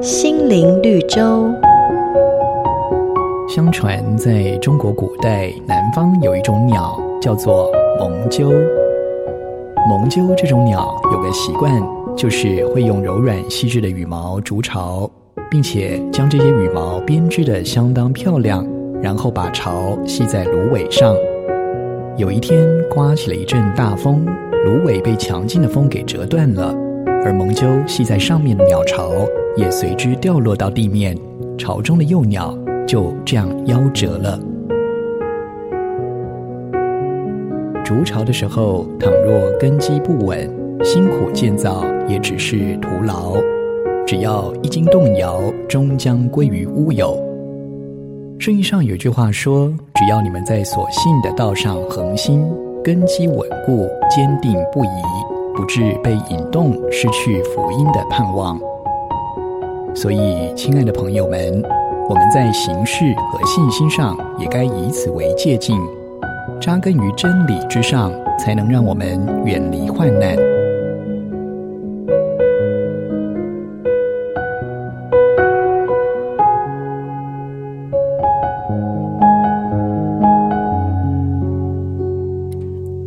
心灵绿洲。相传，在中国古代，南方有一种鸟，叫做蒙鸠。蒙鸠这种鸟有个习惯，就是会用柔软细致的羽毛筑巢，并且将这些羽毛编织的相当漂亮，然后把巢系在芦苇上。有一天，刮起了一阵大风，芦苇被强劲的风给折断了，而蒙鸠系在上面的鸟巢也随之掉落到地面，巢中的幼鸟就这样夭折了。筑巢的时候，倘若根基不稳，辛苦建造也只是徒劳。只要一经动摇，终将归于乌有。圣经上有句话说：“只要你们在所信的道上恒心，根基稳固，坚定不移，不至被引动，失去福音的盼望。”所以，亲爱的朋友们，我们在行事和信心上也该以此为借镜。扎根于真理之上，才能让我们远离患难。